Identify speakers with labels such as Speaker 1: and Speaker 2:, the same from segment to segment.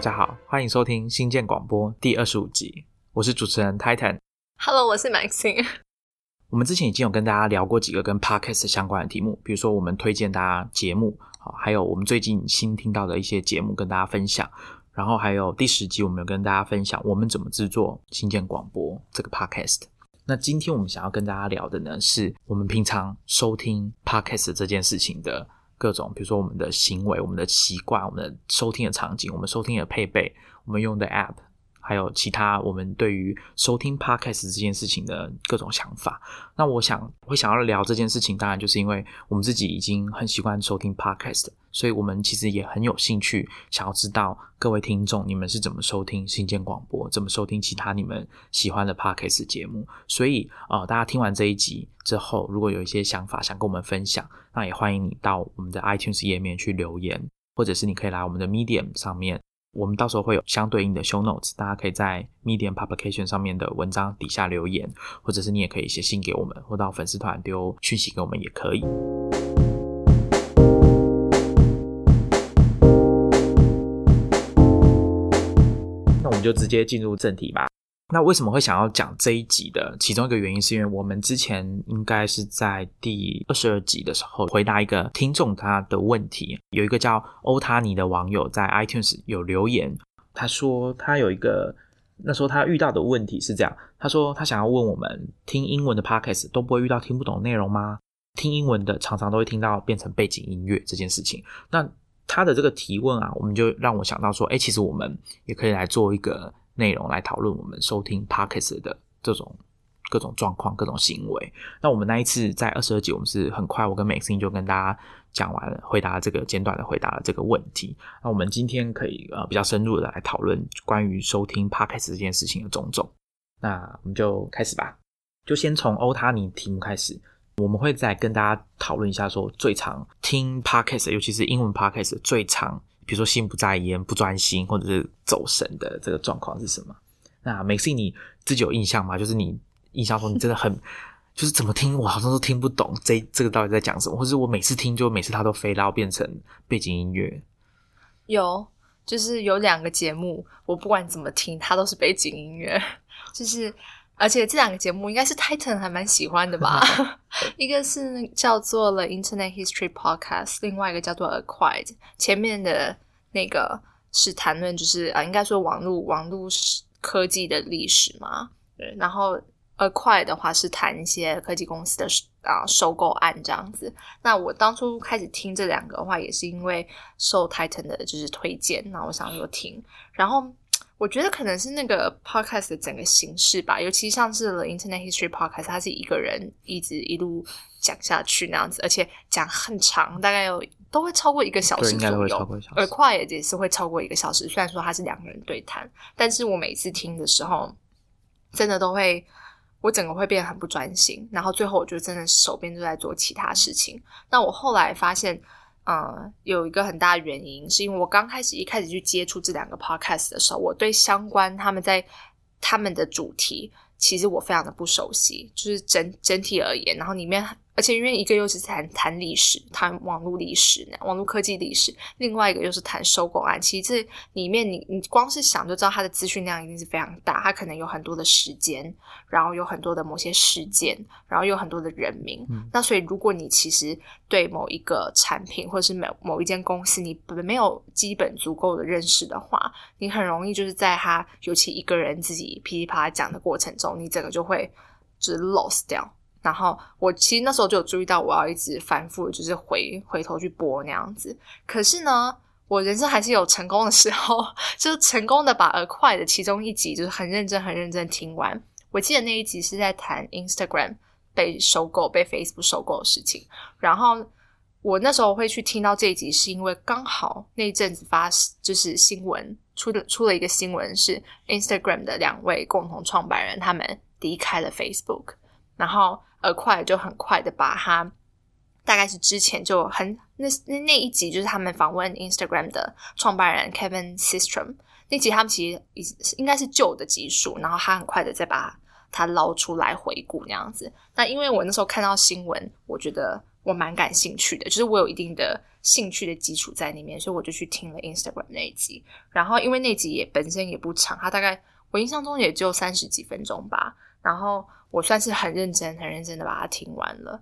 Speaker 1: 大家好，欢迎收听新建广播第二十五集，我是主持人 Titan。
Speaker 2: Hello，我是 Maxine。
Speaker 1: 我们之前已经有跟大家聊过几个跟 Podcast 相关的题目，比如说我们推荐大家节目，好，还有我们最近新听到的一些节目跟大家分享。然后还有第十集，我们有跟大家分享我们怎么制作新建广播这个 Podcast。那今天我们想要跟大家聊的呢，是我们平常收听 Podcast 这件事情的各种，比如说我们的行为、我们的习惯、我们的收听的场景、我们收听的配备、我们用的 App。还有其他我们对于收听 podcast 这件事情的各种想法。那我想会想要聊这件事情，当然就是因为我们自己已经很习惯收听 podcast，所以我们其实也很有兴趣想要知道各位听众你们是怎么收听新建广播，怎么收听其他你们喜欢的 podcast 节目。所以呃，大家听完这一集之后，如果有一些想法想跟我们分享，那也欢迎你到我们的 iTunes 页面去留言，或者是你可以来我们的 Medium 上面。我们到时候会有相对应的 show notes，大家可以在 Medium Publication 上面的文章底下留言，或者是你也可以写信给我们，或到粉丝团丢讯息给我们也可以。们就直接进入正题吧。那为什么会想要讲这一集的？其中一个原因是因为我们之前应该是在第二十二集的时候回答一个听众他的问题，有一个叫欧塔尼的网友在 iTunes 有留言，他说他有一个那时候他遇到的问题是这样，他说他想要问我们听英文的 podcast 都不会遇到听不懂内容吗？听英文的常常都会听到变成背景音乐这件事情。那他的这个提问啊，我们就让我想到说，哎，其实我们也可以来做一个。内容来讨论我们收听 podcast 的这种各种状况、各种行为。那我们那一次在二十二集，我们是很快，我跟 Maxine 就跟大家讲完了，回答这个简短的回答了这个问题。那我们今天可以呃比较深入的来讨论关于收听 podcast 这件事情的种种。那我们就开始吧，就先从欧塔尼题目开始，我们会再跟大家讨论一下说最常听 podcast，尤其是英文 podcast 最常。比如说心不在焉、不专心，或者是走神的这个状况是什么？那 Maxine 你自己有印象吗？就是你印象中你真的很，就是怎么听我好像都听不懂这这个到底在讲什么，或者我每次听就每次它都飞到变成背景音乐。
Speaker 2: 有，就是有两个节目，我不管怎么听，它都是背景音乐。就是而且这两个节目应该是 Titan 还蛮喜欢的吧？一个是叫做了 Internet History Podcast，另外一个叫做 Acquired。前面的那个是谈论就是啊，应该说网络网络科技的历史嘛。对，然后 Acquired 的话是谈一些科技公司的啊收购案这样子。那我当初开始听这两个的话，也是因为受 Titan 的就是推荐，那我想说听，然后。我觉得可能是那个 podcast 的整个形式吧，尤其像是 The Internet History Podcast，它是一个人一直一路讲下去那样子，而且讲很长，大概有都会超过一个小时左右，而快也是会超过一个小时。虽然说它是两个人对谈，但是我每次听的时候，真的都会，我整个会变得很不专心，然后最后我就真的手边都在做其他事情。那我后来发现。嗯，有一个很大的原因，是因为我刚开始一开始去接触这两个 podcast 的时候，我对相关他们在他们的主题，其实我非常的不熟悉，就是整整体而言，然后里面。而且因为一个又是谈谈历史，谈网络历史、网络科技历史，另外一个又是谈收购案。其实这里面你你光是想就知道它的资讯量一定是非常大，它可能有很多的时间，然后有很多的某些事件，然后有很多的人名。那所以如果你其实对某一个产品或者是某某一间公司你没有基本足够的认识的话，你很容易就是在他尤其一个人自己噼里啪啦讲的过程中，你整个就会就是 lost 掉。然后我其实那时候就有注意到，我要一直反复就是回回头去播那样子。可是呢，我人生还是有成功的时候，就是成功的把《而快》的其中一集就是很认真、很认真听完。我记得那一集是在谈 Instagram 被收购、被 Facebook 收购的事情。然后我那时候会去听到这一集，是因为刚好那一阵子发就是新闻出的出了一个新闻，是 Instagram 的两位共同创办人他们离开了 Facebook，然后。而快就很快的把它，大概是之前就很那那那一集就是他们访问 Instagram 的创办人 Kevin Systrom 那集，他们其实已应该是旧的集数，然后他很快的再把它捞出来回顾那样子。那因为我那时候看到新闻，我觉得我蛮感兴趣的，就是我有一定的兴趣的基础在里面，所以我就去听了 Instagram 那一集。然后因为那集也本身也不长，它大概我印象中也就三十几分钟吧。然后我算是很认真、很认真的把它听完了。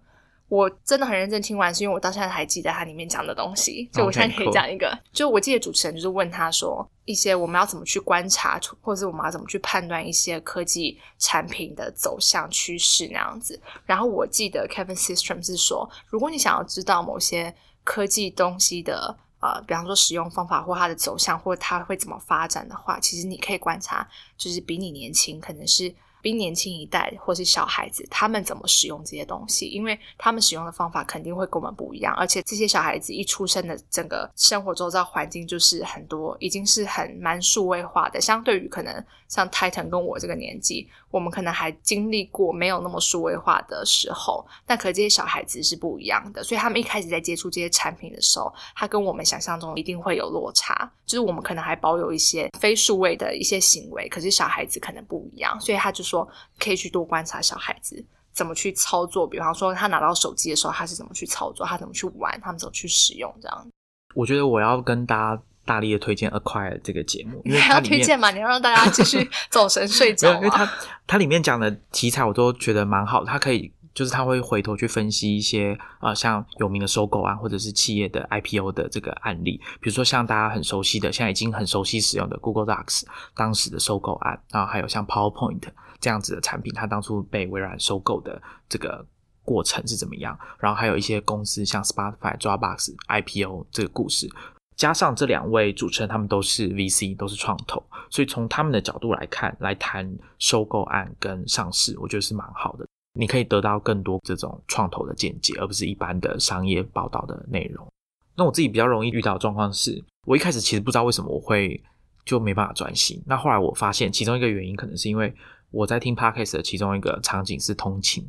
Speaker 2: 我真的很认真听完，是因为我到现在还记得它里面讲的东西。就我现在可以讲一个，就我记得主持人就是问他说，一些我们要怎么去观察，或者是我们要怎么去判断一些科技产品的走向趋势那样子。然后我记得 Kevin Systrom 是说，如果你想要知道某些科技东西的呃，比方说使用方法或它的走向，或它会怎么发展的话，其实你可以观察，就是比你年轻，可能是。比年轻一代或是小孩子，他们怎么使用这些东西？因为他们使用的方法肯定会跟我们不一样，而且这些小孩子一出生的整个生活周遭环境就是很多已经是很蛮数位化的，相对于可能像 Titan 跟我这个年纪，我们可能还经历过没有那么数位化的时候，但可这些小孩子是不一样的，所以他们一开始在接触这些产品的时候，他跟我们想象中一定会有落差，就是我们可能还保有一些非数位的一些行为，可是小孩子可能不一样，所以他就。说可以去多观察小孩子怎么去操作，比方说他拿到手机的时候，他是怎么去操作，他怎么去玩，他们怎么去使用这样。
Speaker 1: 我觉得我要跟大家大力的推荐《Acquire》这个节目，因为
Speaker 2: 要推荐嘛，你要让大家继续走神睡觉。
Speaker 1: 因为它它里面讲的题材我都觉得蛮好，它可以就是他会回头去分析一些呃像有名的收购案或者是企业的 IPO 的这个案例，比如说像大家很熟悉的，现在已经很熟悉使用的 Google Docs 当时的收购案，然后还有像 PowerPoint。这样子的产品，它当初被微软收购的这个过程是怎么样？然后还有一些公司像 Spotify、Dropbox IPO 这个故事，加上这两位主持人，他们都是 VC，都是创投，所以从他们的角度来看，来谈收购案跟上市，我觉得是蛮好的。你可以得到更多这种创投的见解，而不是一般的商业报道的内容。那我自己比较容易遇到的状况是，我一开始其实不知道为什么我会就没办法专心。那后来我发现，其中一个原因可能是因为。我在听 podcast 的其中一个场景是通勤，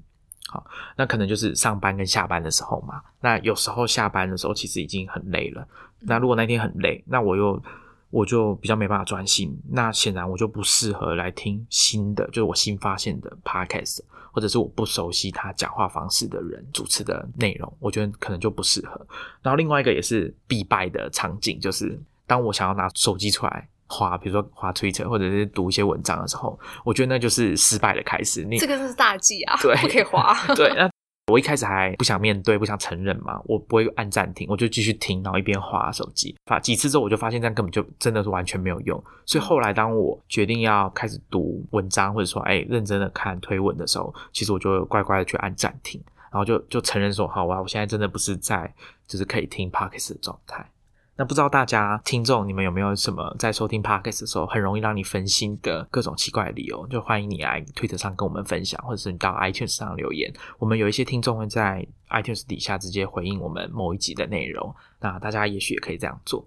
Speaker 1: 好，那可能就是上班跟下班的时候嘛。那有时候下班的时候其实已经很累了。那如果那天很累，那我又我就比较没办法专心。那显然我就不适合来听新的，就是我新发现的 podcast，或者是我不熟悉他讲话方式的人主持的内容，我觉得可能就不适合。然后另外一个也是必败的场景，就是当我想要拿手机出来。滑，比如说滑 Twitter 或者是读一些文章的时候，我觉得那就是失败的开始。你
Speaker 2: 这个是大忌啊，
Speaker 1: 对，
Speaker 2: 不可以滑。
Speaker 1: 对，那我一开始还不想面对，不想承认嘛，我不会按暂停，我就继续听，然后一边划手机。发几次之后，我就发现这样根本就真的是完全没有用。所以后来当我决定要开始读文章，或者说哎认真的看推文的时候，其实我就乖乖的去按暂停，然后就就承认说，好哇，我现在真的不是在就是可以听 Podcast 的状态。那不知道大家听众你们有没有什么在收听 podcast 的时候很容易让你分心的各种奇怪的理由？就欢迎你来推特上跟我们分享，或者是你到 iTunes 上留言。我们有一些听众会在 iTunes 底下直接回应我们某一集的内容。那大家也许也可以这样做。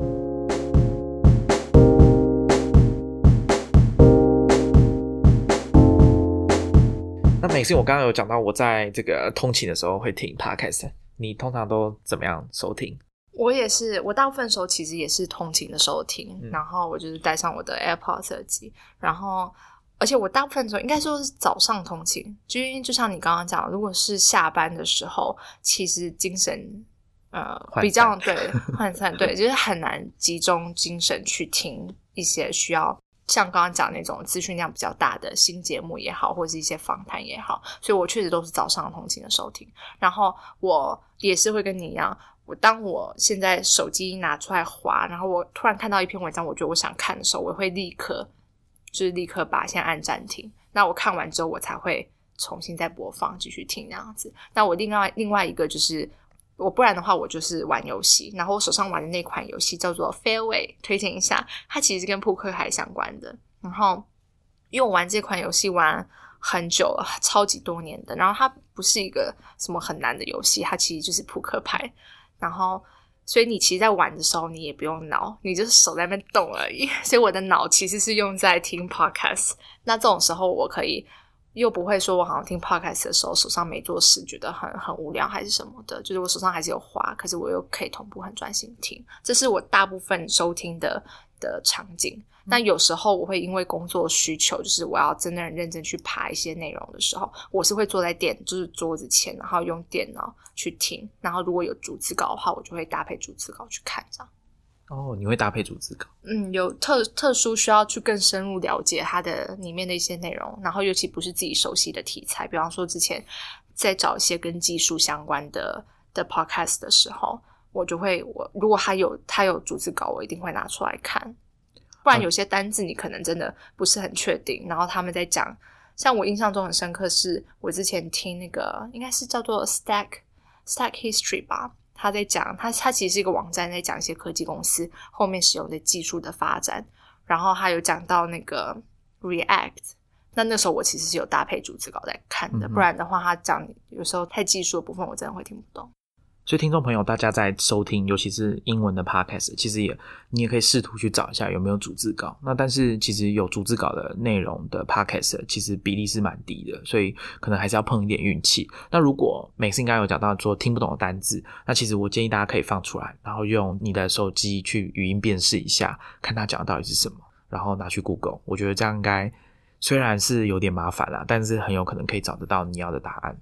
Speaker 1: 那每次我刚刚有讲到我在这个通勤的时候会听 podcast，你通常都怎么样收听？
Speaker 2: 我也是，我大部分时候其实也是通勤的时候听，然后我就是带上我的 AirPods 耳机，然后而且我大部分时候应该说是早上通勤，就因为就像你刚刚讲，如果是下班的时候，其实精神呃比较对 涣散，对，就是很难集中精神去听一些需要像刚刚讲那种资讯量比较大的新节目也好，或者是一些访谈也好，所以我确实都是早上通勤的时候听，然后我也是会跟你一样。我当我现在手机拿出来滑，然后我突然看到一篇文章，我觉得我想看的时候，我会立刻就是立刻把先按暂停。那我看完之后，我才会重新再播放继续听那样子。那我另外另外一个就是，我不然的话，我就是玩游戏。然后我手上玩的那款游戏叫做 Fairway，推荐一下，它其实跟扑克牌相关的。然后因为我玩这款游戏玩很久了，超级多年的。然后它不是一个什么很难的游戏，它其实就是扑克牌。然后，所以你其实，在玩的时候，你也不用脑，你就是手在那边动而已。所以我的脑其实是用在听 podcast。那这种时候，我可以又不会说我好像听 podcast 的时候手上没做事，觉得很很无聊还是什么的。就是我手上还是有花，可是我又可以同步很专心听。这是我大部分收听的的场景。那有时候我会因为工作需求，就是我要真的很认真去爬一些内容的时候，我是会坐在电就是桌子前，然后用电脑去听。然后如果有逐字稿的话，我就会搭配逐字稿去看这样。
Speaker 1: 哦，你会搭配逐字稿？
Speaker 2: 嗯，有特特殊需要去更深入了解它的里面的一些内容，然后尤其不是自己熟悉的题材，比方说之前在找一些跟技术相关的的 podcast 的时候，我就会我如果他有他有逐字稿，我一定会拿出来看。不然有些单字你可能真的不是很确定，然后他们在讲，像我印象中很深刻，是我之前听那个应该是叫做 Stack Stack History 吧。他在讲，他他其实是一个网站，在讲一些科技公司后面使用的技术的发展。然后他有讲到那个 React，那那时候我其实是有搭配逐字稿在看的，不然的话他讲有时候太技术的部分，我真的会听不懂。
Speaker 1: 所以，听众朋友，大家在收听，尤其是英文的 podcast，其实也你也可以试图去找一下有没有逐字稿。那但是，其实有逐字稿的内容的 podcast，其实比例是蛮低的，所以可能还是要碰一点运气。那如果每次应该有讲到说听不懂的单字，那其实我建议大家可以放出来，然后用你的手机去语音辨识一下，看他讲的到底是什么，然后拿去 Google。我觉得这样应该虽然是有点麻烦啦，但是很有可能可以找得到你要的答案。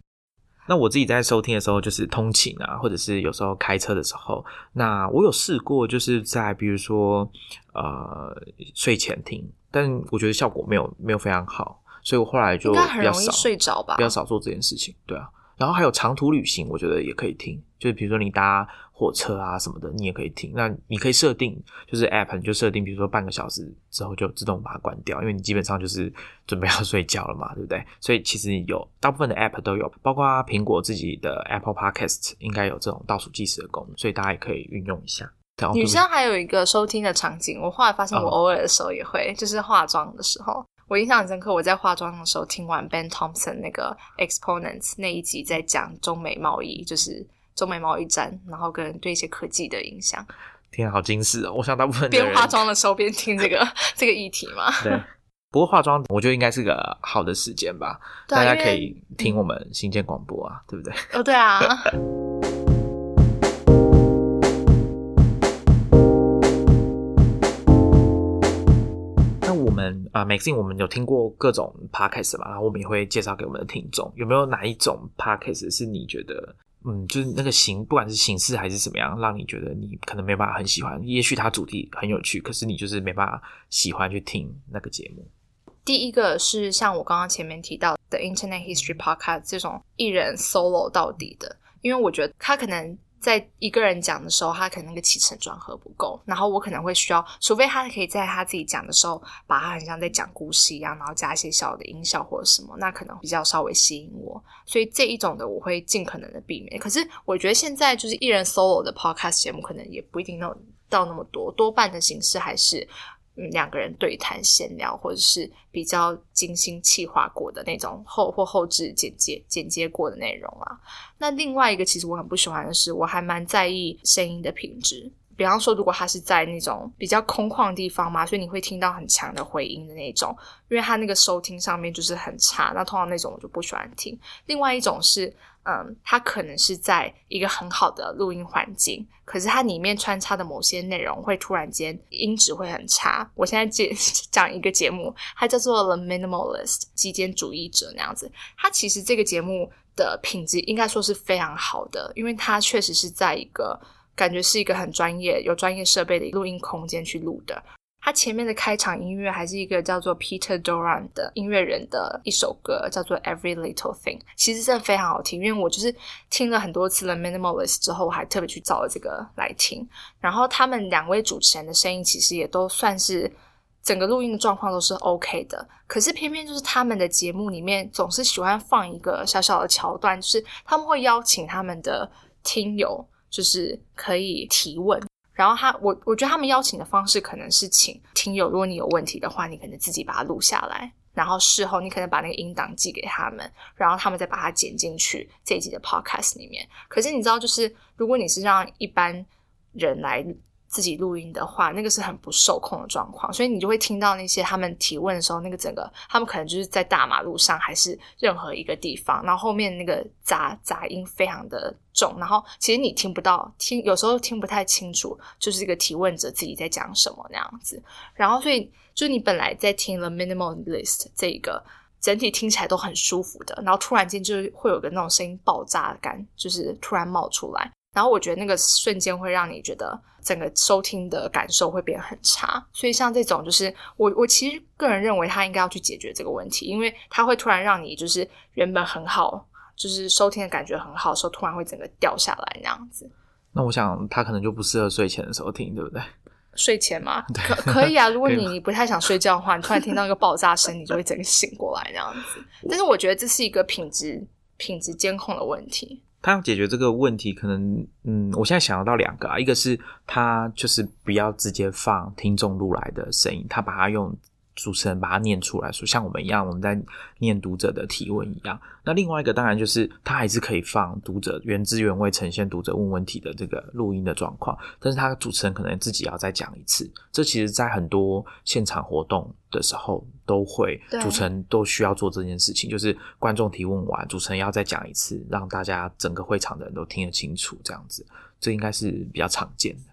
Speaker 1: 那我自己在收听的时候，就是通勤啊，或者是有时候开车的时候，那我有试过，就是在比如说呃睡前听，但我觉得效果没有没有非常好，所以我后来就比较少
Speaker 2: 睡着吧，
Speaker 1: 比较少做这件事情，对啊。然后还有长途旅行，我觉得也可以听，就是比如说你搭火车啊什么的，你也可以听。那你可以设定，就是 App 你就设定，比如说半个小时之后就自动把它关掉，因为你基本上就是准备要睡觉了嘛，对不对？所以其实有大部分的 App 都有，包括苹果自己的 Apple Podcast 应该有这种倒数计时的功能，所以大家也可以运用一下。
Speaker 2: 女生还有一个收听的场景，我后来发现我偶尔的时候也会，就是化妆的时候。我印象很深刻，我在化妆的时候听完 Ben Thompson 那个 Exponents 那一集，在讲中美贸易，就是中美贸易战，然后跟对一些科技的影响。
Speaker 1: 天，好惊世哦！我想大部分
Speaker 2: 边化妆的时候边听这个 这个议题嘛。
Speaker 1: 对，不过化妆我觉得应该是个好的时间吧，大家可以听我们新建广播啊，对不对？
Speaker 2: 哦，对啊。
Speaker 1: 嗯啊，Maxine，我们有听过各种 podcast 嘛，然后我们也会介绍给我们的听众。有没有哪一种 podcast 是你觉得，嗯，就是那个形，不管是形式还是怎么样，让你觉得你可能没办法很喜欢？也许它主题很有趣，可是你就是没办法喜欢去听那个节目。
Speaker 2: 第一个是像我刚刚前面提到的 Internet History Podcast 这种一人 solo 到底的，因为我觉得他可能。在一个人讲的时候，他可能那个起承转合不够，然后我可能会需要，除非他可以在他自己讲的时候，把他很像在讲故事一样，然后加一些小的音效或者什么，那可能比较稍微吸引我。所以这一种的我会尽可能的避免。可是我觉得现在就是艺人 solo 的 podcast 节目，可能也不一定到到那么多，多半的形式还是。两个人对谈闲聊，或者是比较精心气划过的那种后或后置剪接剪接过的内容啊。那另外一个，其实我很不喜欢的是，我还蛮在意声音的品质。比方说，如果他是在那种比较空旷的地方嘛，所以你会听到很强的回音的那种，因为他那个收听上面就是很差。那通常那种我就不喜欢听。另外一种是。嗯，它可能是在一个很好的录音环境，可是它里面穿插的某些内容会突然间音质会很差。我现在讲 讲一个节目，它叫做《The Minimalist》极简主义者那样子。它其实这个节目的品质应该说是非常好的，因为它确实是在一个感觉是一个很专业、有专业设备的录音空间去录的。它前面的开场音乐还是一个叫做 Peter Doran 的音乐人的一首歌，叫做 Every Little Thing，其实真的非常好听。因为我就是听了很多次了 Minimalist 之后，我还特别去找了这个来听。然后他们两位主持人的声音其实也都算是整个录音的状况都是 OK 的。可是偏偏就是他们的节目里面总是喜欢放一个小小的桥段，就是他们会邀请他们的听友，就是可以提问。然后他，我我觉得他们邀请的方式可能是请听友，如果你有问题的话，你可能自己把它录下来，然后事后你可能把那个音档寄给他们，然后他们再把它剪进去这一集的 podcast 里面。可是你知道，就是如果你是让一般人来自己录音的话，那个是很不受控的状况，所以你就会听到那些他们提问的时候，那个整个他们可能就是在大马路上还是任何一个地方，然后后面那个杂杂音非常的重，然后其实你听不到，听有时候听不太清楚，就是这个提问者自己在讲什么那样子，然后所以就你本来在听了 minimalist 这一个。整体听起来都很舒服的，然后突然间就会有个那种声音爆炸感，就是突然冒出来，然后我觉得那个瞬间会让你觉得整个收听的感受会变很差。所以像这种，就是我我其实个人认为他应该要去解决这个问题，因为他会突然让你就是原本很好，就是收听的感觉很好的，时候突然会整个掉下来那样子。
Speaker 1: 那我想他可能就不适合睡前的时候听，对不对？
Speaker 2: 睡前吗？可可以啊。如果你你不太想睡觉的话，你突然听到一个爆炸声，你就会整个醒过来那样子。但是我觉得这是一个品质品质监控的问题。
Speaker 1: 他要解决这个问题，可能嗯，我现在想得到两个啊，一个是他就是不要直接放听众录来的声音，他把它用。主持人把它念出来，说像我们一样，我们在念读者的提问一样。那另外一个当然就是它还是可以放读者原汁原味呈现读者问问题的这个录音的状况，但是他主持人可能自己要再讲一次。这其实，在很多现场活动的时候都会，主持人都需要做这件事情，就是观众提问完，主持人要再讲一次，让大家整个会场的人都听得清楚，这样子，这应该是比较常见的。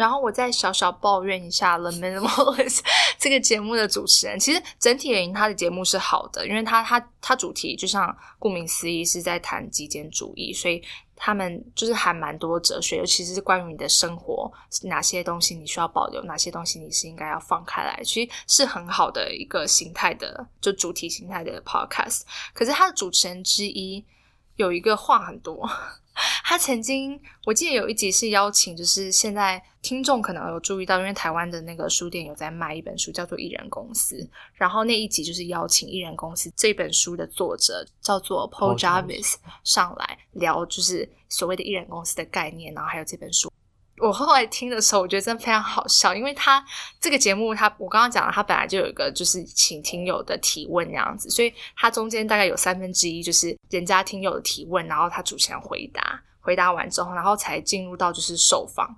Speaker 2: 然后我再小小抱怨一下 《The Minimalist 》这个节目的主持人。其实整体而言，他的节目是好的，因为他他他主题就像顾名思义是在谈极简主义，所以他们就是还蛮多哲学，尤其是关于你的生活，哪些东西你需要保留，哪些东西你是应该要放开来，其实是很好的一个形态的，就主题形态的 Podcast。可是他的主持人之一有一个话很多。他曾经，我记得有一集是邀请，就是现在听众可能有注意到，因为台湾的那个书店有在卖一本书，叫做《艺人公司》，然后那一集就是邀请《艺人公司》这本书的作者叫做 Paul Jarvis 上来聊，就是所谓的艺人公司的概念，然后还有这本书。我后来听的时候，我觉得真的非常好笑，因为他这个节目，他我刚刚讲了，他本来就有一个就是请听友的提问那样子，所以他中间大概有三分之一就是人家听友的提问，然后他主持人回答，回答完之后，然后才进入到就是受访，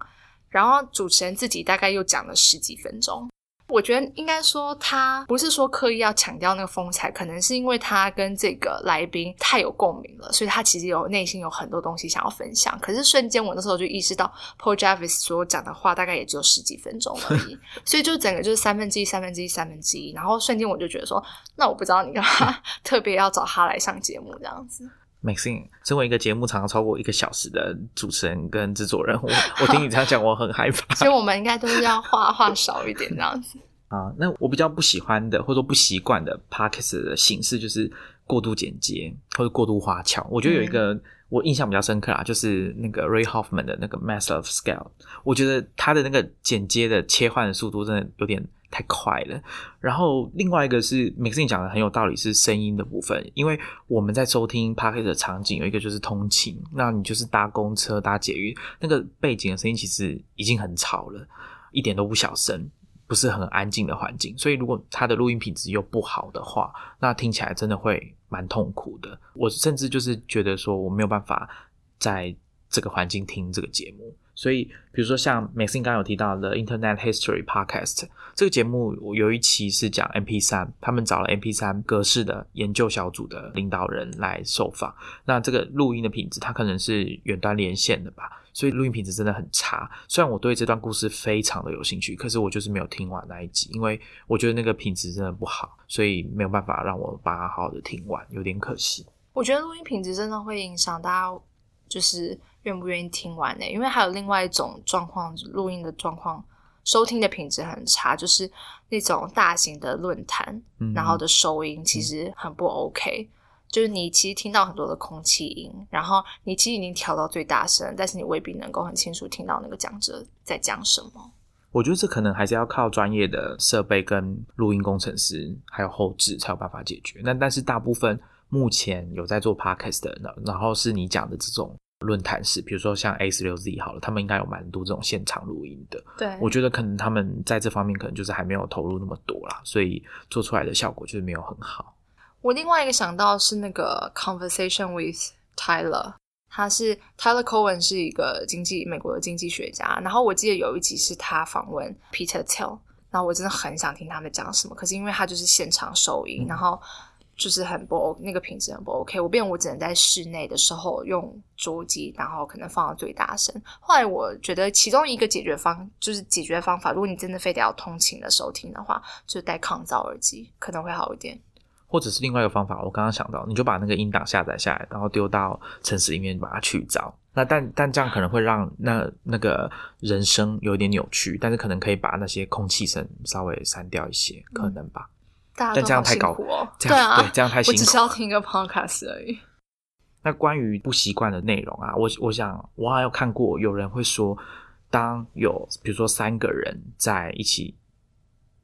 Speaker 2: 然后主持人自己大概又讲了十几分钟。我觉得应该说，他不是说刻意要强调那个风采，可能是因为他跟这个来宾太有共鸣了，所以他其实有内心有很多东西想要分享。可是瞬间，我那时候就意识到，Paul Jarvis 所讲的话大概也只有十几分钟而已，所以就整个就是三分之一、三分之一、三分之一。然后瞬间我就觉得说，那我不知道你干嘛 特别要找他来上节目这样子。
Speaker 1: Maxine，身为一个节目长超过一个小时的主持人跟制作人，我我听你这样讲，我很害怕。
Speaker 2: 所以我们应该都是要话话少一点这样子。
Speaker 1: 啊，那我比较不喜欢的，或者说不习惯的 podcast 的形式，就是过度剪接或者过度花俏。我觉得有一个我印象比较深刻啊，就是那个 Ray Hoffman 的那个 Master of Scale，我觉得他的那个剪接的切换的速度真的有点太快了。然后另外一个是 Maxine 讲的很有道理，是声音的部分，因为我们在收听 podcast 的场景有一个就是通勤，那你就是搭公车、搭捷运，那个背景的声音其实已经很吵了，一点都不小声。不是很安静的环境，所以如果它的录音品质又不好的话，那听起来真的会蛮痛苦的。我甚至就是觉得说我没有办法在这个环境听这个节目。所以，比如说像 Maxine 刚刚有提到的 Internet History Podcast 这个节目，我有一期是讲 MP 三，他们找了 MP 三格式的研究小组的领导人来受访。那这个录音的品质，它可能是远端连线的吧。所以录音品质真的很差。虽然我对这段故事非常的有兴趣，可是我就是没有听完那一集，因为我觉得那个品质真的不好，所以没有办法让我把它好好的听完，有点可惜。
Speaker 2: 我觉得录音品质真的会影响大家，就是愿不愿意听完呢？因为还有另外一种状况，录音的状况，收听的品质很差，就是那种大型的论坛，然后的收音其实很不 OK。就是你其实听到很多的空气音，然后你其实已经调到最大声，但是你未必能够很清楚听到那个讲者在讲什么。
Speaker 1: 我觉得这可能还是要靠专业的设备跟录音工程师还有后置才有办法解决。那但是大部分目前有在做 podcast 的，然后是你讲的这种论坛式，比如说像 A 十六 Z 好了，他们应该有蛮多这种现场录音的。
Speaker 2: 对，
Speaker 1: 我觉得可能他们在这方面可能就是还没有投入那么多啦，所以做出来的效果就是没有很好。
Speaker 2: 我另外一个想到是那个 Conversation with Tyler，他是 Tyler Cohen 是一个经济美国的经济学家，然后我记得有一集是他访问 Peter Thiel，然后我真的很想听他们讲什么，可是因为他就是现场收音，然后就是很不 O 那个品质很不 OK，我变我只能在室内的时候用桌机，然后可能放到最大声。后来我觉得其中一个解决方就是解决方法，如果你真的非得要通勤的时候听的话，就戴抗噪耳机可能会好一点。
Speaker 1: 或者是另外一个方法，我刚刚想到，你就把那个音档下载下来，然后丢到城市里面把它去噪。那但但这样可能会让那那个人声有点扭曲，但是可能可以把那些空气声稍微删掉一些，可能吧。
Speaker 2: 大家
Speaker 1: 但这样太高
Speaker 2: 哦，
Speaker 1: 这
Speaker 2: 对啊，
Speaker 1: 样对这样太辛苦
Speaker 2: 我只是要听一个 podcast 而已。
Speaker 1: 那关于不习惯的内容啊，我我想我还有看过有人会说，当有比如说三个人在一起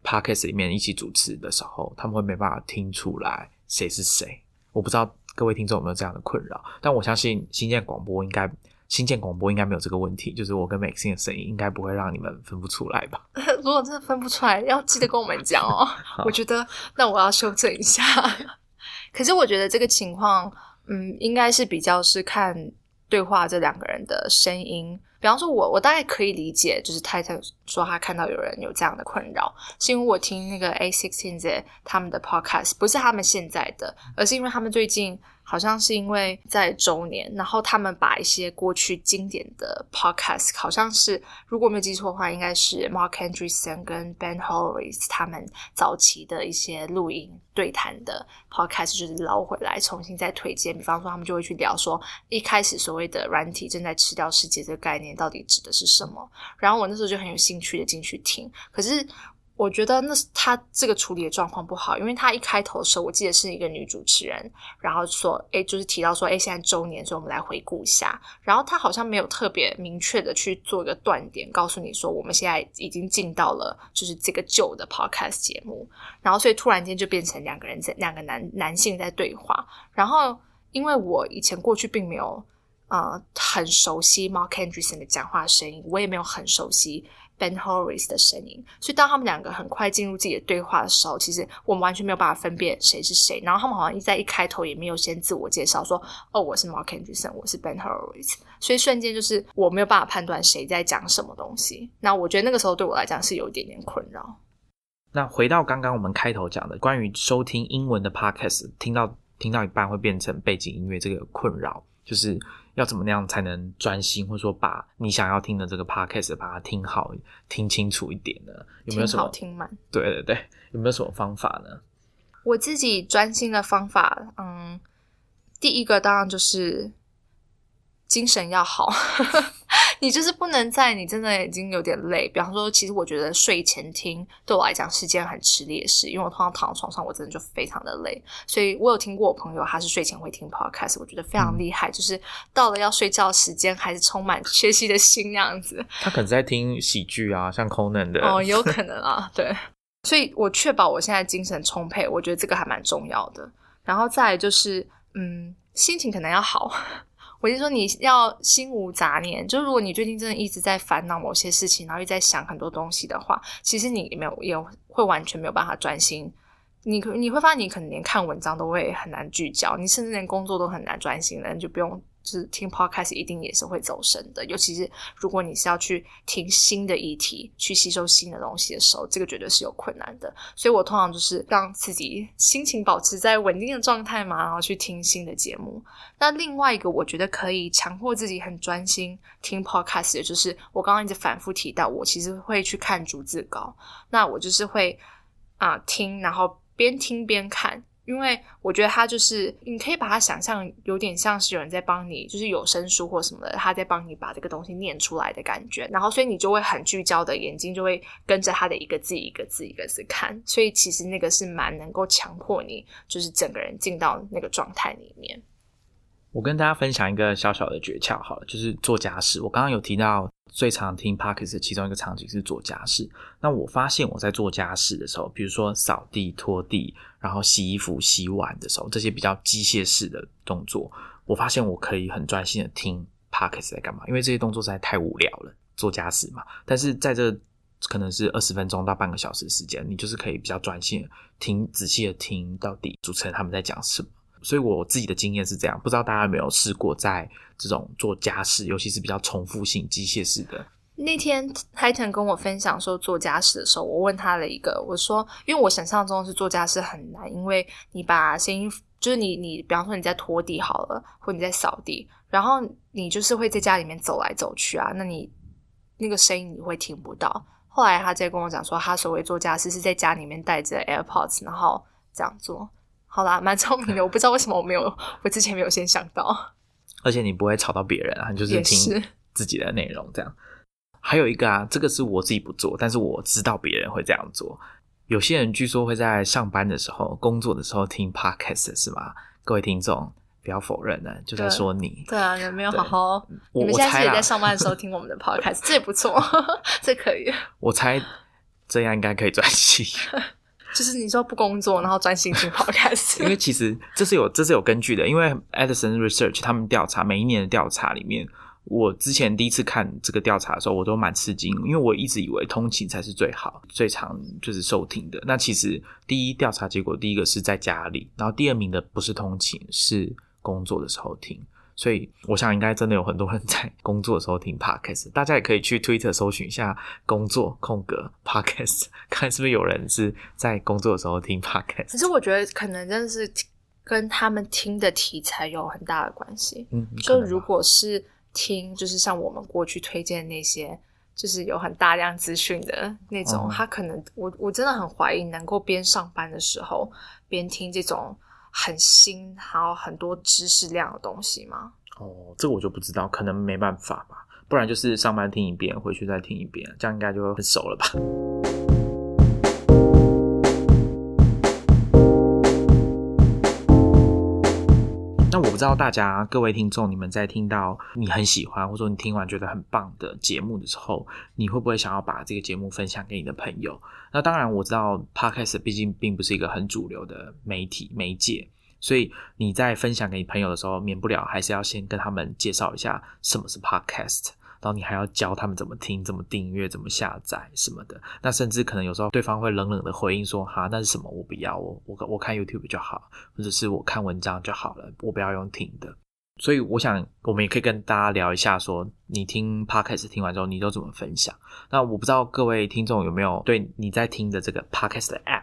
Speaker 1: podcast 里面一起主持的时候，他们会没办法听出来谁是谁。我不知道各位听众有没有这样的困扰，但我相信新建广播应该新建广播应该没有这个问题，就是我跟 Maxine 的声音应该不会让你们分不出来吧？
Speaker 2: 如果真的分不出来，要记得跟我们讲哦。我觉得那我要修正一下。可是我觉得这个情况，嗯，应该是比较是看对话这两个人的声音。比方说我，我大概可以理解，就是泰特说他看到有人有这样的困扰，是因为我听那个 A Sixteen Z 他们的 podcast，不是他们现在的，而是因为他们最近好像是因为在周年，然后他们把一些过去经典的 podcast，好像是如果没有记错的话，应该是 Mark Andreessen 跟 Ben Horowitz 他们早期的一些录音对谈的 podcast，就是捞回来重新再推荐。比方说，他们就会去聊说，一开始所谓的软体正在吃掉世界这个概念到底指的是什么。然后我那时候就很有兴趣的进去听，可是。我觉得那是他这个处理的状况不好，因为他一开头的时候，我记得是一个女主持人，然后说，哎，就是提到说，哎，现在周年，所以我们来回顾一下。然后他好像没有特别明确的去做一个断点，告诉你说，我们现在已经进到了就是这个旧的 podcast 节目。然后所以突然间就变成两个人在两个男男性在对话。然后因为我以前过去并没有呃很熟悉 Mark Andreessen 的讲话声音，我也没有很熟悉。Ben Horowitz 的声音，所以当他们两个很快进入自己的对话的时候，其实我们完全没有办法分辨谁是谁。然后他们好像一在一开头也没有先自我介绍，说：“哦，我是 Mark Anderson，我是 Ben Horowitz。”所以瞬间就是我没有办法判断谁在讲什么东西。那我觉得那个时候对我来讲是有一点点困扰。
Speaker 1: 那回到刚刚我们开头讲的关于收听英文的 podcast，听到听到一半会变成背景音乐这个困扰，就是。要怎么样才能专心，或者说把你想要听的这个 podcast 把它听好、听清楚一点呢？有没有什么
Speaker 2: 听满？
Speaker 1: 对对对，有没有什么方法呢？
Speaker 2: 我自己专心的方法，嗯，第一个当然就是精神要好。你就是不能在你真的已经有点累，比方说，其实我觉得睡前听对我来讲是件很吃力的事，因为我通常躺在床上，我真的就非常的累。所以我有听过我朋友，他是睡前会听 podcast，我觉得非常厉害，就是到了要睡觉时间，还是充满学习的心那样子。
Speaker 1: 他可能在听喜剧啊，像 Conan 的
Speaker 2: 哦，有可能啊，对。所以我确保我现在精神充沛，我觉得这个还蛮重要的。然后再就是，嗯，心情可能要好。我就说你要心无杂念，就如果你最近真的一直在烦恼某些事情，然后又在想很多东西的话，其实你没有也会完全没有办法专心。你你会发现你可能连看文章都会很难聚焦，你甚至连工作都很难专心了，你就不用。就是听 podcast 一定也是会走神的，尤其是如果你是要去听新的议题、去吸收新的东西的时候，这个绝对是有困难的。所以我通常就是让自己心情保持在稳定的状态嘛，然后去听新的节目。那另外一个我觉得可以强迫自己很专心听 podcast 的，就是我刚刚一直反复提到，我其实会去看逐字稿。那我就是会啊听，然后边听边看。因为我觉得他就是，你可以把它想象有点像是有人在帮你，就是有声书或什么的，他在帮你把这个东西念出来的感觉。然后，所以你就会很聚焦的眼睛就会跟着他的一个字一个字一个字看。所以其实那个是蛮能够强迫你，就是整个人进到那个状态里面。
Speaker 1: 我跟大家分享一个小小的诀窍，好了，就是做家事。我刚刚有提到最常听 p o c k e t 其中一个场景是做家事。那我发现我在做家事的时候，比如说扫地、拖地，然后洗衣服、洗碗的时候，这些比较机械式的动作，我发现我可以很专心的听 p o c k e t 在干嘛，因为这些动作实在太无聊了，做家事嘛。但是在这可能是二十分钟到半个小时时间，你就是可以比较专心的听，仔细的听到底主持人他们在讲什么。所以我自己的经验是这样，不知道大家有没有试过在这种做家事，尤其是比较重复性机械式的。
Speaker 2: 那天 Titan 跟我分享说做家事的时候，我问他了一个，我说，因为我想象中是做家事很难，因为你把声音，就是你你，比方说你在拖地好了，或你在扫地，然后你就是会在家里面走来走去啊，那你那个声音你会听不到。后来他在跟我讲说，他所谓做家事是在家里面带着 AirPods，然后这样做。好啦，蛮聪明的，我不知道为什么我没有，我之前没有先想到。
Speaker 1: 而且你不会吵到别人啊，就是听自己的内容这样。还有一个啊，这个是我自己不做，但是我知道别人会这样做。有些人据说会在上班的时候、工作的时候听 podcast，是吗？各位听众不要否认呢，就在说你。
Speaker 2: 对啊，有没有好好？你们现在也在上班的时候听我们的 podcast，这也不错，这可以。
Speaker 1: 我猜这样应该可以专心。
Speaker 2: 就是你说不工作，然后专心听好开始。
Speaker 1: 因为其实这是有这是有根据的，因为 Edison Research 他们调查每一年的调查里面。我之前第一次看这个调查的时候，我都蛮吃惊，因为我一直以为通勤才是最好、最常就是收听的。那其实第一调查结果，第一个是在家里，然后第二名的不是通勤，是工作的时候听。所以我想应该真的有很多人 在工作的时候听 podcast。大家也可以去 Twitter 搜寻一下“工作空格 podcast”，看是不是有人是在工作的时候听 podcast。
Speaker 2: 可是我觉得可能真的是跟他们听的题材有很大的关系。
Speaker 1: 嗯，
Speaker 2: 就如果是。听就是像我们过去推荐那些，就是有很大量资讯的那种，他可能我我真的很怀疑能够边上班的时候边听这种很新还有很多知识量的东西吗？
Speaker 1: 哦，这个我就不知道，可能没办法吧，不然就是上班听一遍，回去再听一遍，这样应该就很熟了吧。知道大家各位听众，你们在听到你很喜欢，或者说你听完觉得很棒的节目的时候，你会不会想要把这个节目分享给你的朋友？那当然，我知道 Podcast 毕竟并不是一个很主流的媒体媒介，所以你在分享给你朋友的时候，免不了还是要先跟他们介绍一下什么是 Podcast。然后你还要教他们怎么听、怎么订阅、怎么下载什么的。那甚至可能有时候对方会冷冷的回应说：“哈，那是什么？我不要，我我我看 YouTube 就好，或者是我看文章就好了，我不要用听的。”所以我想，我们也可以跟大家聊一下，说你听 Podcast 听完之后，你都怎么分享？那我不知道各位听众有没有对你在听的这个 Podcast 的 App。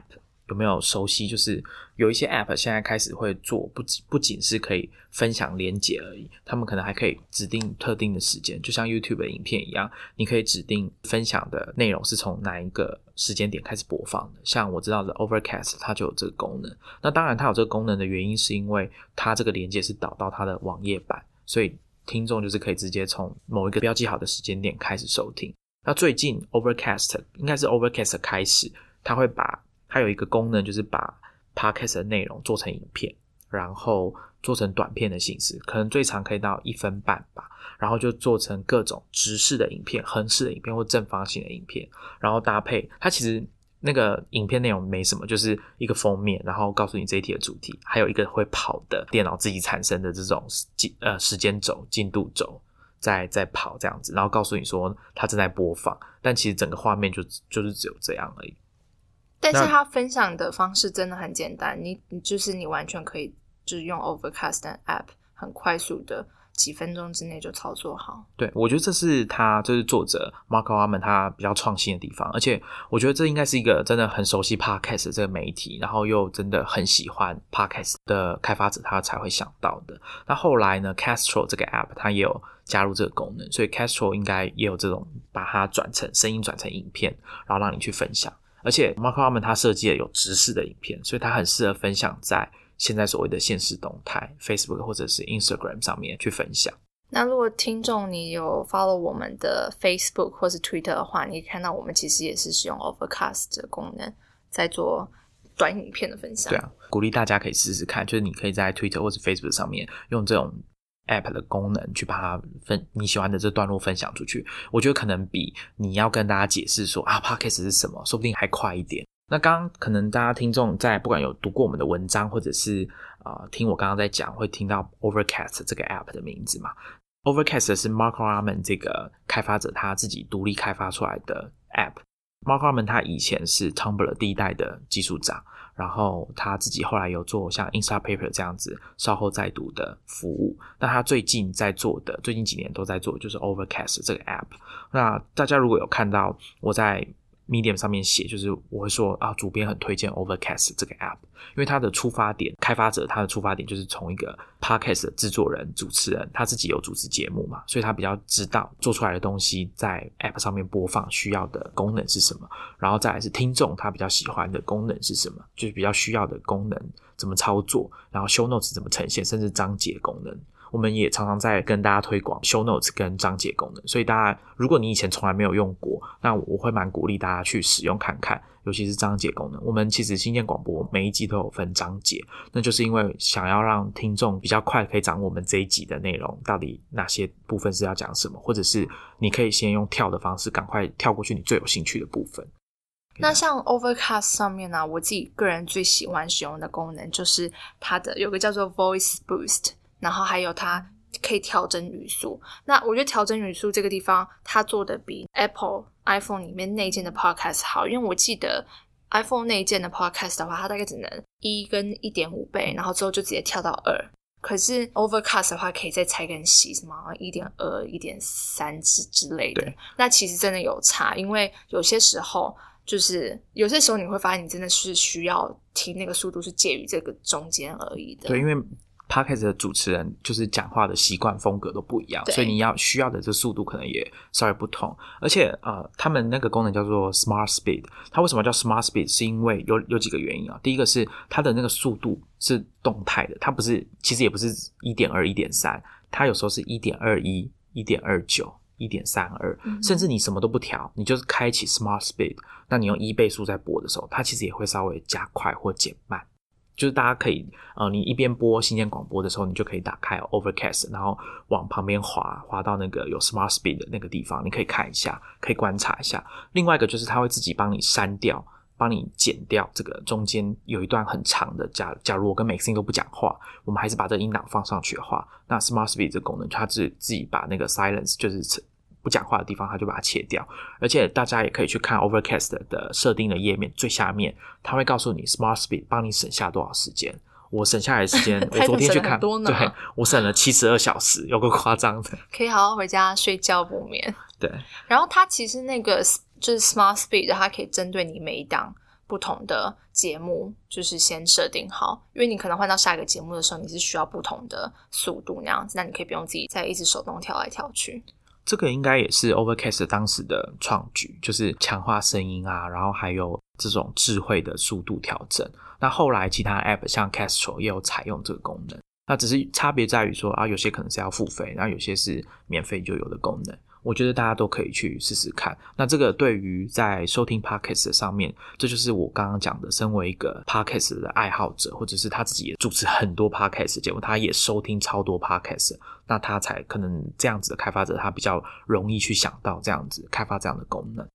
Speaker 1: 有没有熟悉？就是有一些 App 现在开始会做，不不仅是可以分享连接而已，他们可能还可以指定特定的时间，就像 YouTube 的影片一样，你可以指定分享的内容是从哪一个时间点开始播放的。像我知道的 Overcast，它就有这个功能。那当然，它有这个功能的原因是因为它这个连接是导到它的网页版，所以听众就是可以直接从某一个标记好的时间点开始收听。那最近 Overcast 应该是 Overcast 开始，它会把它有一个功能，就是把 podcast 的内容做成影片，然后做成短片的形式，可能最长可以到一分半吧。然后就做成各种直视的影片、横式的影片或正方形的影片，然后搭配它其实那个影片内容没什么，就是一个封面，然后告诉你这一题的主题，还有一个会跑的电脑自己产生的这种进呃时间轴、进度轴在在跑这样子，然后告诉你说它正在播放，但其实整个画面就就是只有这样而已。
Speaker 2: 但是他分享的方式真的很简单，你你就是你完全可以就是用 Overcast 的 App，很快速的几分钟之内就操作好。
Speaker 1: 对，我觉得这是他就是作者 Mark a r m a n 他比较创新的地方，而且我觉得这应该是一个真的很熟悉 Podcast 这个媒体，然后又真的很喜欢 Podcast 的开发者，他才会想到的。那后来呢，Castro 这个 App 它也有加入这个功能，所以 Castro 应该也有这种把它转成声音转成影片，然后让你去分享。而且 Mark Harmon 他设计了有直视的影片，所以他很适合分享在现在所谓的现实动态 Facebook 或者是 Instagram 上面去分享。
Speaker 2: 那如果听众你有 follow 我们的 Facebook 或是 Twitter 的话，你看到我们其实也是使用 Overcast 的功能在做短影片的分享。
Speaker 1: 对啊，鼓励大家可以试试看，就是你可以在 Twitter 或者 Facebook 上面用这种。App 的功能去把它分你喜欢的这段落分享出去，我觉得可能比你要跟大家解释说啊，Podcast 是什么，说不定还快一点。那刚刚可能大家听众在不管有读过我们的文章，或者是啊听我刚刚在讲，会听到 Overcast 这个 App 的名字嘛？Overcast 是 Mark Arman 这个开发者他自己独立开发出来的 App。Mark Arman 他以前是 Tumblr 第一代的技术长，然后他自己后来有做像 Instapaper 这样子稍后再读的服务。那他最近在做的，最近几年都在做就是 Overcast 这个 app。那大家如果有看到我在 Medium 上面写，就是我会说啊，主编很推荐 Overcast 这个 app，因为它的出发点，开发者他的出发点就是从一个 podcast 的制作人、主持人，他自己有主持节目嘛，所以他比较知道做出来的东西在 app 上面播放需要的功能是什么，然后再来是听众他比较喜欢的功能是什么，就是比较需要的功能怎么操作，然后 show notes 怎么呈现，甚至章节功能。我们也常常在跟大家推广 show notes 跟章节功能，所以大家如果你以前从来没有用过，那我会蛮鼓励大家去使用看看，尤其是章节功能。我们其实新建广播每一集都有分章节，那就是因为想要让听众比较快可以掌握我们这一集的内容到底哪些部分是要讲什么，或者是你可以先用跳的方式赶快跳过去你最有兴趣的部分。
Speaker 2: 那像 Overcast 上面呢，我自己个人最喜欢使用的功能就是它的有个叫做 Voice Boost。然后还有它可以调整语速。那我觉得调整语速这个地方，它做的比 Apple iPhone 里面内建的 Podcast 好，因为我记得 iPhone 内建的 Podcast 的话，它大概只能一跟一点五倍，然后之后就直接跳到二。可是 Overcast 的话，可以再拆更细，什么一点二、一点三之之类的。那其实真的有差，因为有些时候就是有些时候你会发现，你真的是需要听那个速度是介于这个中间而已的。
Speaker 1: 对，因为。Podcast 的主持人就是讲话的习惯风格都不一样，所以你要需要的这速度可能也稍微不同。而且呃，他们那个功能叫做 Smart Speed，它为什么叫 Smart Speed？是因为有有几个原因啊。第一个是它的那个速度是动态的，它不是其实也不是一点二、一点三，它有时候是一点二一、一点二九、一点三二，甚至你什么都不调，你就是开启 Smart Speed，那你用一倍速在播的时候，它其实也会稍微加快或减慢。就是大家可以，呃，你一边播新鲜广播的时候，你就可以打开 Overcast，然后往旁边滑，滑到那个有 Smart Speed 的那个地方，你可以看一下，可以观察一下。另外一个就是它会自己帮你删掉，帮你剪掉这个中间有一段很长的。假假如我跟 Maxine 都不讲话，我们还是把这个音档放上去的话，那 Smart Speed 这个功能，它自自己把那个 Silence 就是。不讲话的地方，它就把它切掉。而且大家也可以去看 Overcast 的设定的页面最下面，它会告诉你 Smart Speed 帮你省下多少时间。我省下来的时间，我昨天去看，对，我省了七十二小时，有个夸张的。
Speaker 2: 可以好好回家睡觉不眠。
Speaker 1: 对。
Speaker 2: 然后它其实那个就是 Smart Speed，它可以针对你每一档不同的节目，就是先设定好，因为你可能换到下一个节目的时候，你是需要不同的速度那样子，那你可以不用自己再一直手动跳来跳去。
Speaker 1: 这个应该也是 Overcast 当时的创举，就是强化声音啊，然后还有这种智慧的速度调整。那后来其他 App 像 Castro 也有采用这个功能，那只是差别在于说啊，有些可能是要付费，然后有些是免费就有的功能。我觉得大家都可以去试试看。那这个对于在收听 podcast 上面，这就是我刚刚讲的，身为一个 podcast 的爱好者，或者是他自己也主持很多 podcast 节目，他也收听超多 podcast，那他才可能这样子的开发者，他比较容易去想到这样子开发这样的功能。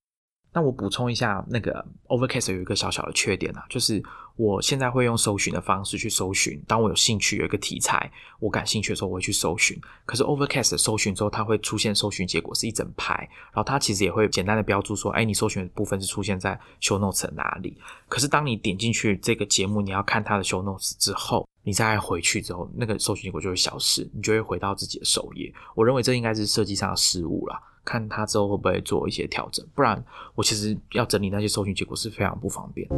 Speaker 1: 那我补充一下，那个 Overcast 有一个小小的缺点啊，就是我现在会用搜寻的方式去搜寻。当我有兴趣有一个题材，我感兴趣的时候，我会去搜寻。可是 Overcast 搜寻之后，它会出现搜寻结果是一整排，然后它其实也会简单的标注说，哎，你搜寻的部分是出现在 Show Notes 哪里？可是当你点进去这个节目，你要看它的 Show Notes 之后，你再回去之后，那个搜寻结果就会消失，你就会回到自己的首页。我认为这应该是设计上的失误了。看他之后会不会做一些调整，不然我其实要整理那些搜寻结果是非常不方便。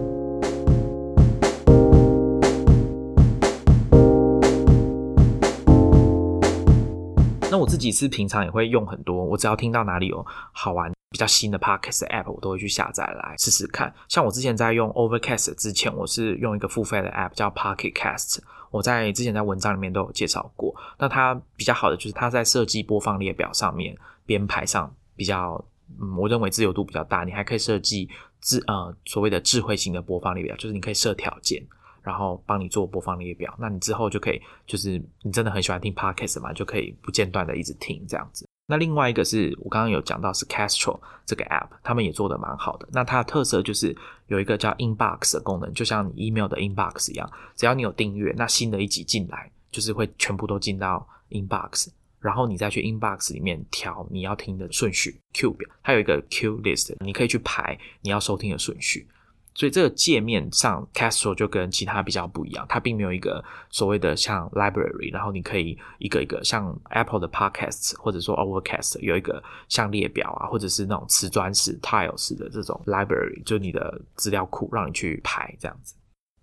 Speaker 1: 我自己是平常也会用很多，我只要听到哪里有好玩、比较新的 podcast app，我都会去下载来试试看。像我之前在用 Overcast 之前，我是用一个付费的 app 叫 Pocket Cast，我在之前在文章里面都有介绍过。那它比较好的就是它在设计播放列表上面。编排上比较，嗯，我认为自由度比较大。你还可以设计智呃所谓的智慧型的播放列表，就是你可以设条件，然后帮你做播放列表。那你之后就可以，就是你真的很喜欢听 podcast 嘛，就可以不间断的一直听这样子。那另外一个是我刚刚有讲到是 Castro 这个 app，他们也做的蛮好的。那它的特色就是有一个叫 inbox 的功能，就像你 email 的 inbox 一样，只要你有订阅，那新的一集进来就是会全部都进到 inbox。然后你再去 inbox 里面调你要听的顺序 Q 表，它有一个 Q list，你可以去排你要收听的顺序。所以这个界面上，Castro 就跟其他比较不一样，它并没有一个所谓的像 library，然后你可以一个一个像 Apple 的 Podcasts 或者说 Overcast 有一个像列表啊，或者是那种瓷砖式 tile 式的这种 library，就你的资料库让你去排这样子。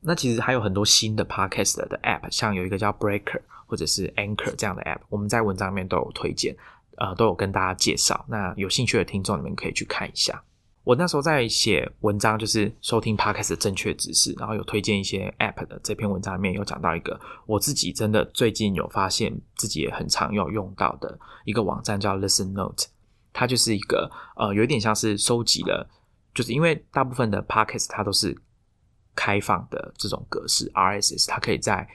Speaker 1: 那其实还有很多新的 Podcast 的 App，像有一个叫 Breaker 或者是 Anchor 这样的 App，我们在文章里面都有推荐，呃，都有跟大家介绍。那有兴趣的听众，你们可以去看一下。我那时候在写文章，就是收听 Podcast 的正确知识，然后有推荐一些 App 的这篇文章里面有讲到一个，我自己真的最近有发现自己也很常有用到的一个网站叫 Listen Note，它就是一个呃，有点像是收集了，就是因为大部分的 Podcast 它都是开放的这种格式 RSS，它可以在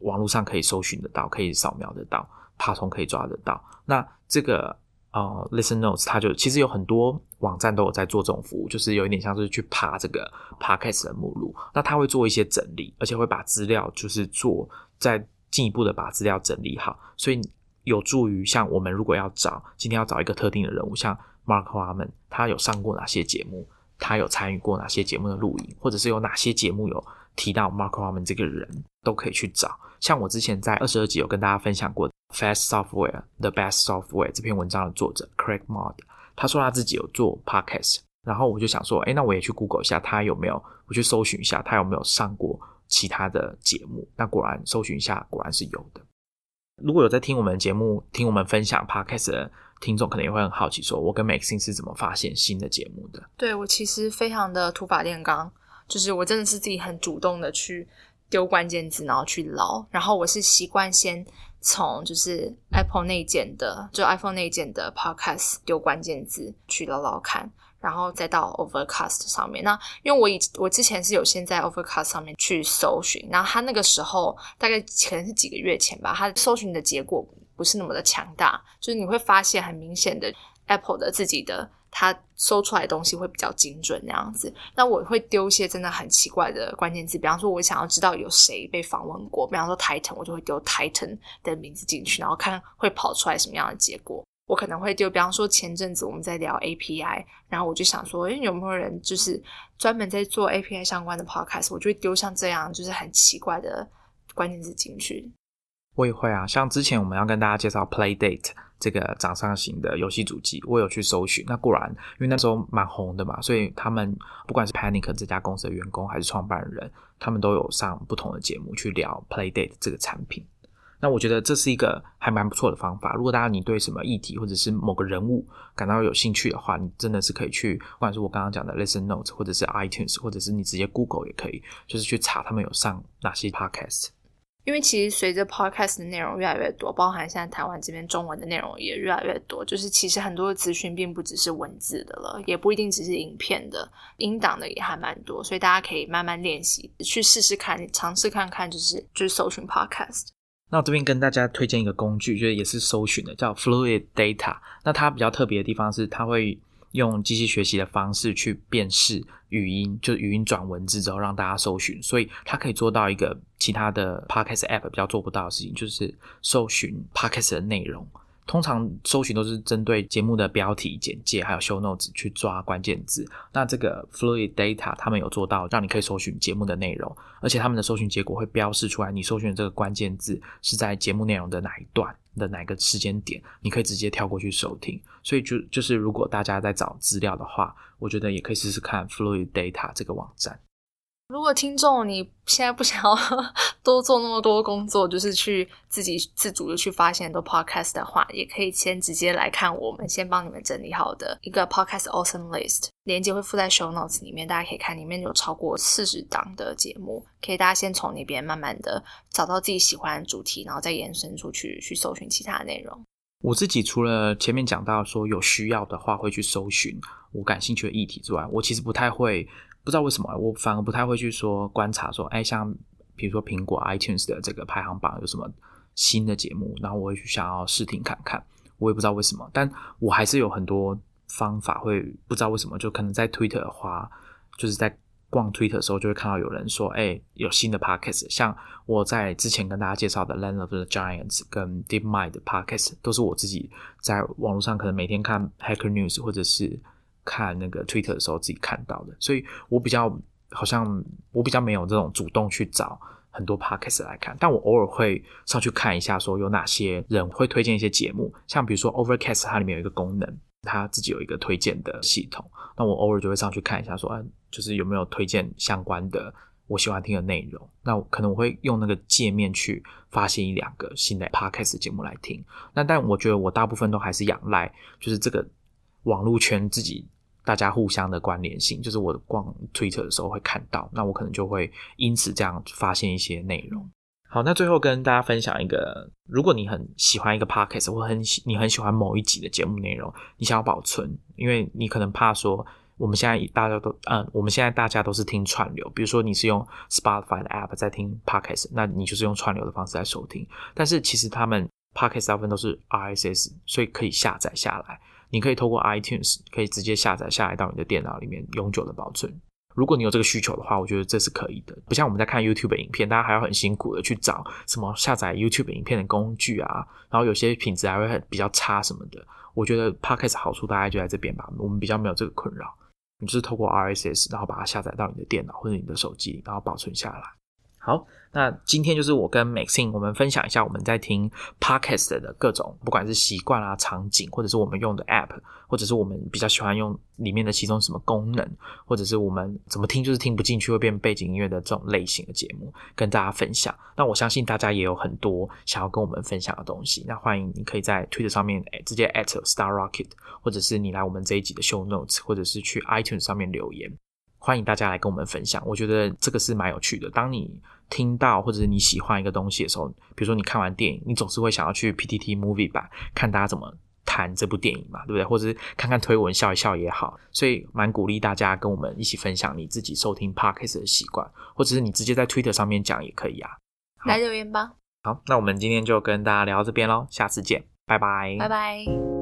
Speaker 1: 网络上可以搜寻得到，可以扫描得到，爬虫可以抓得到。那这个呃，Listen Notes，它就其实有很多网站都有在做这种服务，就是有一点像是去爬这个 Podcast 的目录。那它会做一些整理，而且会把资料就是做再进一步的把资料整理好，所以有助于像我们如果要找今天要找一个特定的人物，像 Mark Harmon，他有上过哪些节目，他有参与过哪些节目的录影，或者是有哪些节目有提到 Mark Harmon 这个人，都可以去找。像我之前在二十二集有跟大家分享过。Fast Software, the best software 这篇文章的作者 Craig Mod，他说他自己有做 podcast，然后我就想说，哎，那我也去 Google 一下他有没有，我去搜寻一下他有没有上过其他的节目。那果然搜寻一下，果然是有的。如果有在听我们节目、听我们分享 podcast 的听众，可能也会很好奇，说我跟 Maxine 是怎么发现新的节目的？
Speaker 2: 对我其实非常的土法炼钢，就是我真的是自己很主动的去丢关键字，然后去捞，然后我是习惯先。从就是 Apple 内建的，就 iPhone 内建的 Podcast 丢关键字去捞捞看，然后再到 Overcast 上面。那因为我以我之前是有先在 Overcast 上面去搜寻，然后它那个时候大概可能是几个月前吧，它搜寻的结果不是那么的强大，就是你会发现很明显的 Apple 的自己的。它搜出来的东西会比较精准那样子，那我会丢一些真的很奇怪的关键字，比方说我想要知道有谁被访问过，比方说 Titan，我就会丢 Titan 的名字进去，然后看会跑出来什么样的结果。我可能会丢，比方说前阵子我们在聊 API，然后我就想说，诶，有没有人就是专门在做 API 相关的 podcast，我就会丢像这样就是很奇怪的关键字进去。
Speaker 1: 我也会啊，像之前我们要跟大家介绍 Playdate。这个掌上型的游戏主机，我有去搜寻。那果然，因为那时候蛮红的嘛，所以他们不管是 Panic 这家公司的员工还是创办人，他们都有上不同的节目去聊 Playdate 这个产品。那我觉得这是一个还蛮不错的方法。如果大家你对什么议题或者是某个人物感到有兴趣的话，你真的是可以去，不管是我刚刚讲的 Listen Notes，或者是 iTunes，或者是你直接 Google 也可以，就是去查他们有上哪些 Podcast。
Speaker 2: 因为其实随着 podcast 的内容越来越多，包含现在台湾这边中文的内容也越来越多，就是其实很多的资讯并不只是文字的了，也不一定只是影片的，音档的也还蛮多，所以大家可以慢慢练习，去试试看，尝试看看，就是就是搜寻 podcast。
Speaker 1: 那我这边跟大家推荐一个工具，就是也是搜寻的，叫 Fluid Data。那它比较特别的地方是，它会。用机器学习的方式去辨识语音，就语音转文字之后让大家搜寻，所以它可以做到一个其他的 podcast app 比较做不到的事情，就是搜寻 podcast 的内容。通常搜寻都是针对节目的标题、简介，还有 show notes 去抓关键字。那这个 Fluid Data 他们有做到，让你可以搜寻节目的内容，而且他们的搜寻结果会标示出来，你搜寻的这个关键字是在节目内容的哪一段的哪个时间点，你可以直接跳过去收听。所以就就是如果大家在找资料的话，我觉得也可以试试看 Fluid Data 这个网站。
Speaker 2: 如果听众你现在不想要 多做那么多工作，就是去自己自主的去发现很多 podcast 的话，也可以先直接来看我们先帮你们整理好的一个 podcast awesome list，链接会附在 show notes 里面，大家可以看里面有超过四十档的节目，可以大家先从那边慢慢的找到自己喜欢的主题，然后再延伸出去去搜寻其他的内容。
Speaker 1: 我自己除了前面讲到说有需要的话会去搜寻我感兴趣的议题之外，我其实不太会。不知道为什么，我反而不太会去说观察说，哎，像比如说苹果 iTunes 的这个排行榜有什么新的节目，然后我会去想要试听看看。我也不知道为什么，但我还是有很多方法会不知道为什么，就可能在 Twitter 的话，就是在逛 Twitter 的时候，就会看到有人说，哎，有新的 Podcast，像我在之前跟大家介绍的 Land of the Giants 跟 Deep Mind 的 Podcast，都是我自己在网络上可能每天看 Hacker News 或者是。看那个 Twitter 的时候自己看到的，所以我比较好像我比较没有这种主动去找很多 podcast 来看，但我偶尔会上去看一下，说有哪些人会推荐一些节目，像比如说 Overcast，它里面有一个功能，它自己有一个推荐的系统，那我偶尔就会上去看一下，说啊，就是有没有推荐相关的我喜欢听的内容，那可能我会用那个界面去发现一两个新的 podcast 节目来听，那但我觉得我大部分都还是仰赖，就是这个网络圈自己。大家互相的关联性，就是我逛 Twitter 的时候会看到，那我可能就会因此这样发现一些内容。好，那最后跟大家分享一个，如果你很喜欢一个 podcast，或很喜你很喜欢某一集的节目内容，你想要保存，因为你可能怕说，我们现在大家都，嗯，我们现在大家都是听串流，比如说你是用 Spotify 的 app 在听 podcast，那你就是用串流的方式在收听，但是其实他们 podcast 大部分都是 RSS，所以可以下载下来。你可以透过 iTunes 可以直接下载下来到你的电脑里面永久的保存。如果你有这个需求的话，我觉得这是可以的。不像我们在看 YouTube 影片，大家还要很辛苦的去找什么下载 YouTube 影片的工具啊，然后有些品质还会很比较差什么的。我觉得 Podcast 好处大概就在这边吧，我们比较没有这个困扰。你就是透过 RSS，然后把它下载到你的电脑或者你的手机，然后保存下来。好。那今天就是我跟 Maxine 我们分享一下我们在听 Podcast 的各种，不管是习惯啊、场景，或者是我们用的 App，或者是我们比较喜欢用里面的其中什么功能，或者是我们怎么听就是听不进去会变背景音乐的这种类型的节目，跟大家分享。那我相信大家也有很多想要跟我们分享的东西，那欢迎你可以在 Twitter 上面直接 at Star Rocket，或者是你来我们这一集的 Show Notes，或者是去 iTunes 上面留言。欢迎大家来跟我们分享，我觉得这个是蛮有趣的。当你听到或者是你喜欢一个东西的时候，比如说你看完电影，你总是会想要去 PTT Movie 版看大家怎么谈这部电影嘛，对不对？或者是看看推文笑一笑也好。所以蛮鼓励大家跟我们一起分享你自己收听 Podcast 的习惯，或者是你直接在 Twitter 上面讲也可以啊。
Speaker 2: 来留言吧。
Speaker 1: 好，那我们今天就跟大家聊到这边喽，下次见，拜拜，
Speaker 2: 拜拜。